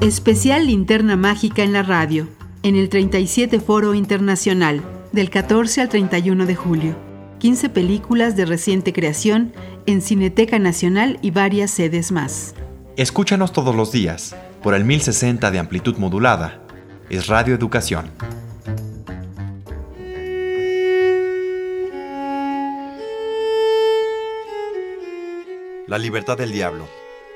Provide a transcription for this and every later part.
Especial Linterna Mágica en la radio, en el 37 Foro Internacional, del 14 al 31 de julio. 15 películas de reciente creación en Cineteca Nacional y varias sedes más. Escúchanos todos los días por el 1060 de amplitud modulada. Es Radio Educación. La libertad del diablo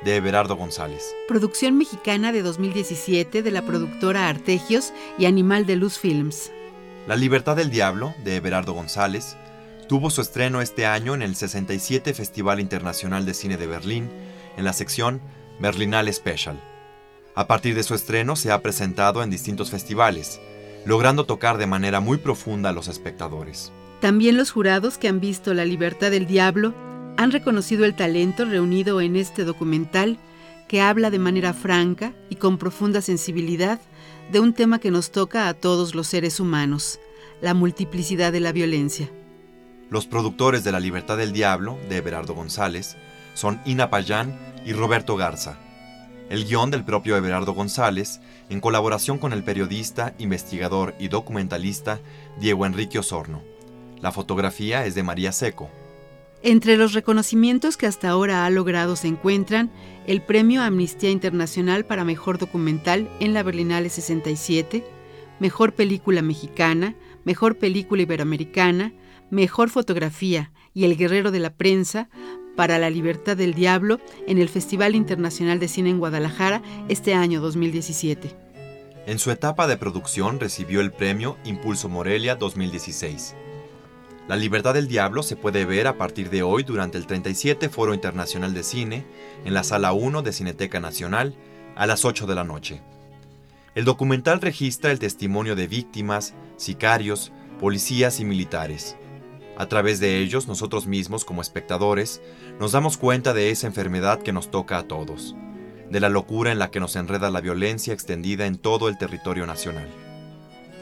de Everardo González. Producción mexicana de 2017 de la productora Artegios y Animal de Luz Films. La Libertad del Diablo, de Everardo González, tuvo su estreno este año en el 67 Festival Internacional de Cine de Berlín, en la sección Berlinale Special. A partir de su estreno se ha presentado en distintos festivales, logrando tocar de manera muy profunda a los espectadores. También los jurados que han visto La Libertad del Diablo han reconocido el talento reunido en este documental que habla de manera franca y con profunda sensibilidad de un tema que nos toca a todos los seres humanos, la multiplicidad de la violencia. Los productores de La Libertad del Diablo, de Everardo González, son Ina Payán y Roberto Garza. El guion del propio Everardo González, en colaboración con el periodista, investigador y documentalista Diego Enrique Osorno. La fotografía es de María Seco. Entre los reconocimientos que hasta ahora ha logrado se encuentran el Premio Amnistía Internacional para Mejor Documental en la Berlinale 67, Mejor Película Mexicana, Mejor Película Iberoamericana, Mejor Fotografía y El Guerrero de la Prensa para la Libertad del Diablo en el Festival Internacional de Cine en Guadalajara este año 2017. En su etapa de producción recibió el premio Impulso Morelia 2016. La Libertad del Diablo se puede ver a partir de hoy durante el 37 Foro Internacional de Cine en la Sala 1 de Cineteca Nacional a las 8 de la noche. El documental registra el testimonio de víctimas, sicarios, policías y militares. A través de ellos, nosotros mismos como espectadores, nos damos cuenta de esa enfermedad que nos toca a todos, de la locura en la que nos enreda la violencia extendida en todo el territorio nacional.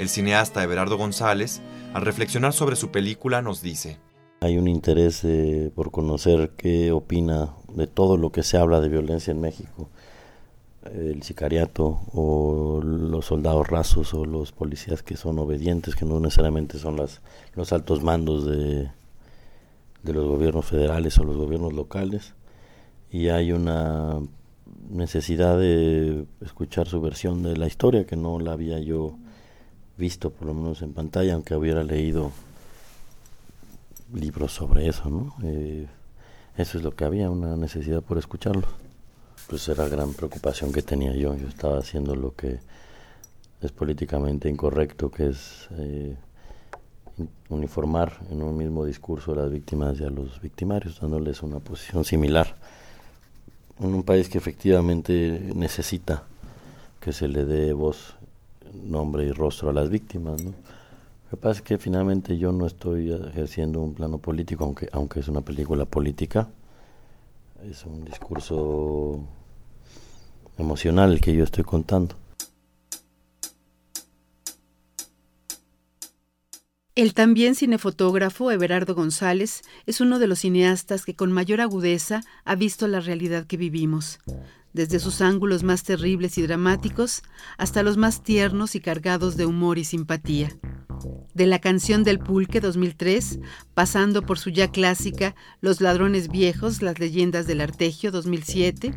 El cineasta Everardo González, al reflexionar sobre su película, nos dice, hay un interés eh, por conocer qué opina de todo lo que se habla de violencia en México, el sicariato o los soldados rasos o los policías que son obedientes, que no necesariamente son las, los altos mandos de, de los gobiernos federales o los gobiernos locales. Y hay una necesidad de escuchar su versión de la historia que no la había yo visto por lo menos en pantalla, aunque hubiera leído libros sobre eso, ¿no? Eh, eso es lo que había, una necesidad por escucharlo. Pues era gran preocupación que tenía yo. Yo estaba haciendo lo que es políticamente incorrecto, que es eh, uniformar en un mismo discurso a las víctimas y a los victimarios, dándoles una posición similar. En un país que efectivamente necesita que se le dé voz nombre y rostro a las víctimas. ¿no? Lo que pasa es que finalmente yo no estoy ejerciendo un plano político, aunque, aunque es una película política. Es un discurso emocional el que yo estoy contando. El también cinefotógrafo Everardo González es uno de los cineastas que con mayor agudeza ha visto la realidad que vivimos desde sus ángulos más terribles y dramáticos hasta los más tiernos y cargados de humor y simpatía. De la canción del pulque 2003, pasando por su ya clásica Los ladrones viejos, las leyendas del artegio 2007,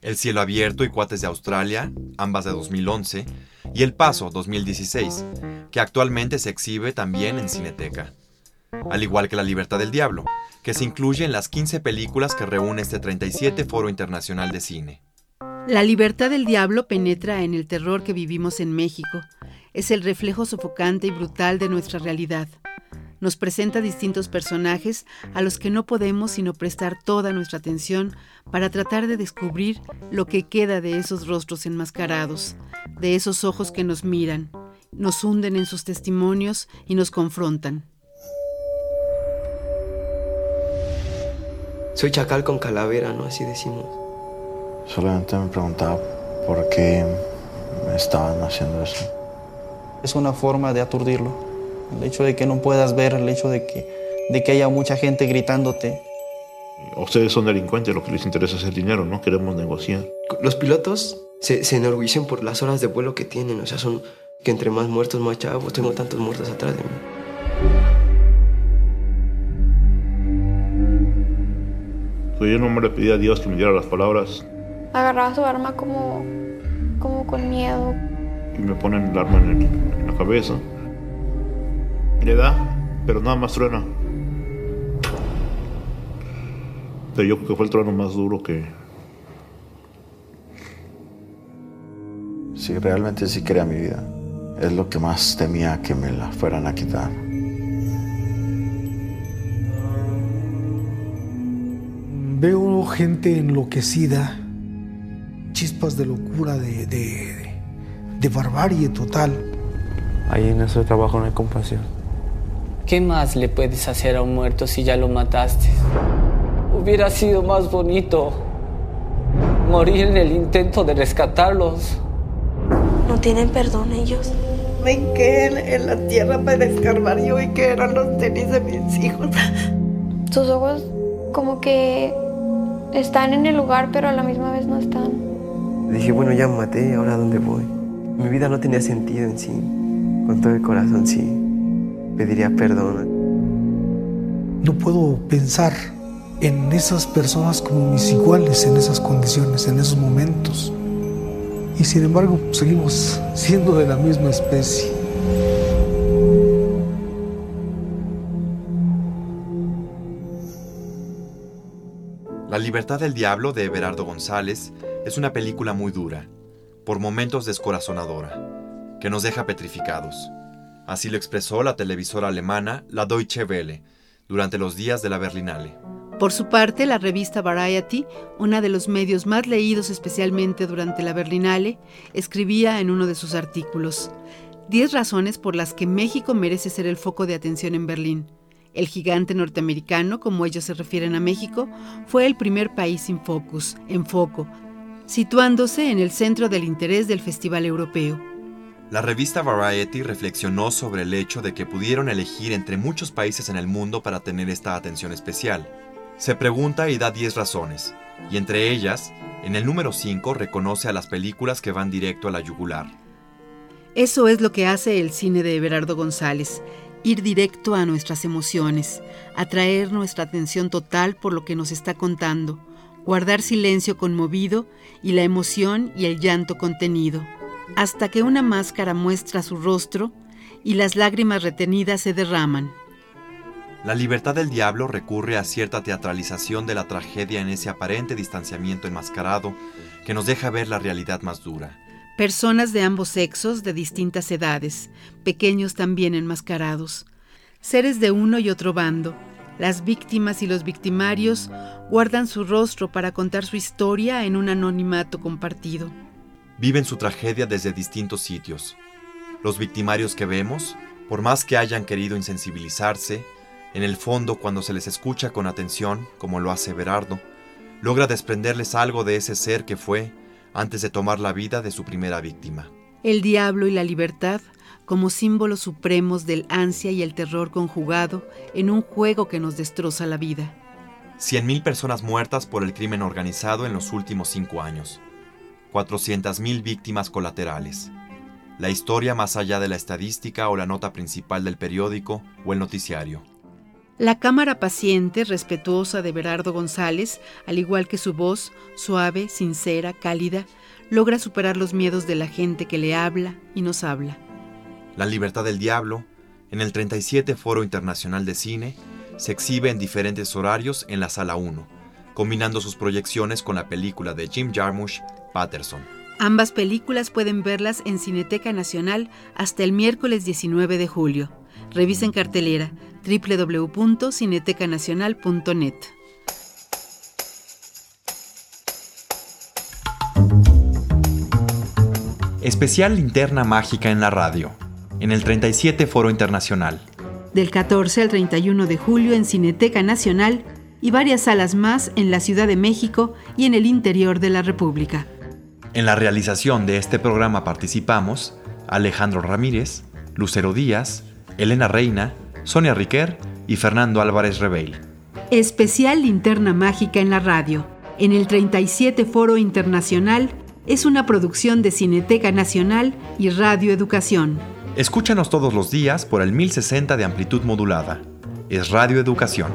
El cielo abierto y Cuates de Australia, ambas de 2011, y El Paso 2016, que actualmente se exhibe también en Cineteca. Al igual que La Libertad del Diablo, que se incluye en las 15 películas que reúne este 37 Foro Internacional de Cine. La libertad del diablo penetra en el terror que vivimos en México. Es el reflejo sofocante y brutal de nuestra realidad. Nos presenta distintos personajes a los que no podemos sino prestar toda nuestra atención para tratar de descubrir lo que queda de esos rostros enmascarados, de esos ojos que nos miran, nos hunden en sus testimonios y nos confrontan. Soy chacal con calavera, ¿no? Así decimos. Solamente me preguntaba por qué me estaban haciendo eso. Es una forma de aturdirlo. El hecho de que no puedas ver, el hecho de que, de que haya mucha gente gritándote. Ustedes son delincuentes, lo que les interesa es el dinero, no queremos negociar. Los pilotos se, se enorgullecen por las horas de vuelo que tienen. O sea, son que entre más muertos, más chavos. Tengo tantos muertos atrás de mí. Yo no le pedí a Dios que me diera las palabras. Agarraba su arma como, como con miedo. Y me ponen el arma en, el, en la cabeza. Le da, pero nada más truena. Pero yo creo que fue el trueno más duro que... Sí, realmente sí quería mi vida. Es lo que más temía que me la fueran a quitar. Veo gente enloquecida, chispas de locura, de, de, de barbarie total. Ahí en ese trabajo no hay compasión. ¿Qué más le puedes hacer a un muerto si ya lo mataste? Hubiera sido más bonito morir en el intento de rescatarlos. No tienen perdón ellos. Ven que en la tierra para escarbar yo y que eran los tenis de mis hijos. Sus ojos como que están en el lugar, pero a la misma vez no están. Dije, bueno, ya me maté, ¿ahora dónde voy? Mi vida no tenía sentido en sí. Con todo el corazón sí. Pediría perdón. No puedo pensar en esas personas como mis iguales en esas condiciones, en esos momentos. Y sin embargo, seguimos siendo de la misma especie. La libertad del diablo de Everardo González es una película muy dura, por momentos descorazonadora, que nos deja petrificados. Así lo expresó la televisora alemana La Deutsche Welle durante los días de la Berlinale. Por su parte, la revista Variety, una de los medios más leídos especialmente durante la Berlinale, escribía en uno de sus artículos, 10 razones por las que México merece ser el foco de atención en Berlín. El gigante norteamericano, como ellos se refieren a México, fue el primer país sin focus, en foco, situándose en el centro del interés del Festival Europeo. La revista Variety reflexionó sobre el hecho de que pudieron elegir entre muchos países en el mundo para tener esta atención especial. Se pregunta y da 10 razones, y entre ellas, en el número 5 reconoce a las películas que van directo a la yugular. Eso es lo que hace el cine de Everardo González, ir directo a nuestras emociones, atraer nuestra atención total por lo que nos está contando, guardar silencio conmovido y la emoción y el llanto contenido, hasta que una máscara muestra su rostro y las lágrimas retenidas se derraman. La libertad del diablo recurre a cierta teatralización de la tragedia en ese aparente distanciamiento enmascarado que nos deja ver la realidad más dura. Personas de ambos sexos, de distintas edades, pequeños también enmascarados, seres de uno y otro bando. Las víctimas y los victimarios guardan su rostro para contar su historia en un anonimato compartido. Viven su tragedia desde distintos sitios. Los victimarios que vemos, por más que hayan querido insensibilizarse, en el fondo cuando se les escucha con atención, como lo hace Berardo, logra desprenderles algo de ese ser que fue antes de tomar la vida de su primera víctima. El diablo y la libertad como símbolos supremos del ansia y el terror conjugado en un juego que nos destroza la vida. 100.000 personas muertas por el crimen organizado en los últimos cinco años. 400.000 víctimas colaterales. La historia más allá de la estadística o la nota principal del periódico o el noticiario. La cámara paciente, respetuosa de Berardo González, al igual que su voz, suave, sincera, cálida, logra superar los miedos de la gente que le habla y nos habla. La libertad del diablo, en el 37 Foro Internacional de Cine, se exhibe en diferentes horarios en la Sala 1, combinando sus proyecciones con la película de Jim Jarmusch, Patterson. Ambas películas pueden verlas en Cineteca Nacional hasta el miércoles 19 de julio. Revisen cartelera www.cinetecanacional.net. Especial Linterna Mágica en la radio, en el 37 Foro Internacional. Del 14 al 31 de julio en Cineteca Nacional y varias salas más en la Ciudad de México y en el interior de la República. En la realización de este programa participamos Alejandro Ramírez, Lucero Díaz, Elena Reina, Sonia Riquer y Fernando Álvarez Rebeil. Especial Linterna Mágica en la radio, en el 37 Foro Internacional es una producción de Cineteca Nacional y Radio Educación. Escúchanos todos los días por el 1060 de amplitud modulada. Es Radio Educación.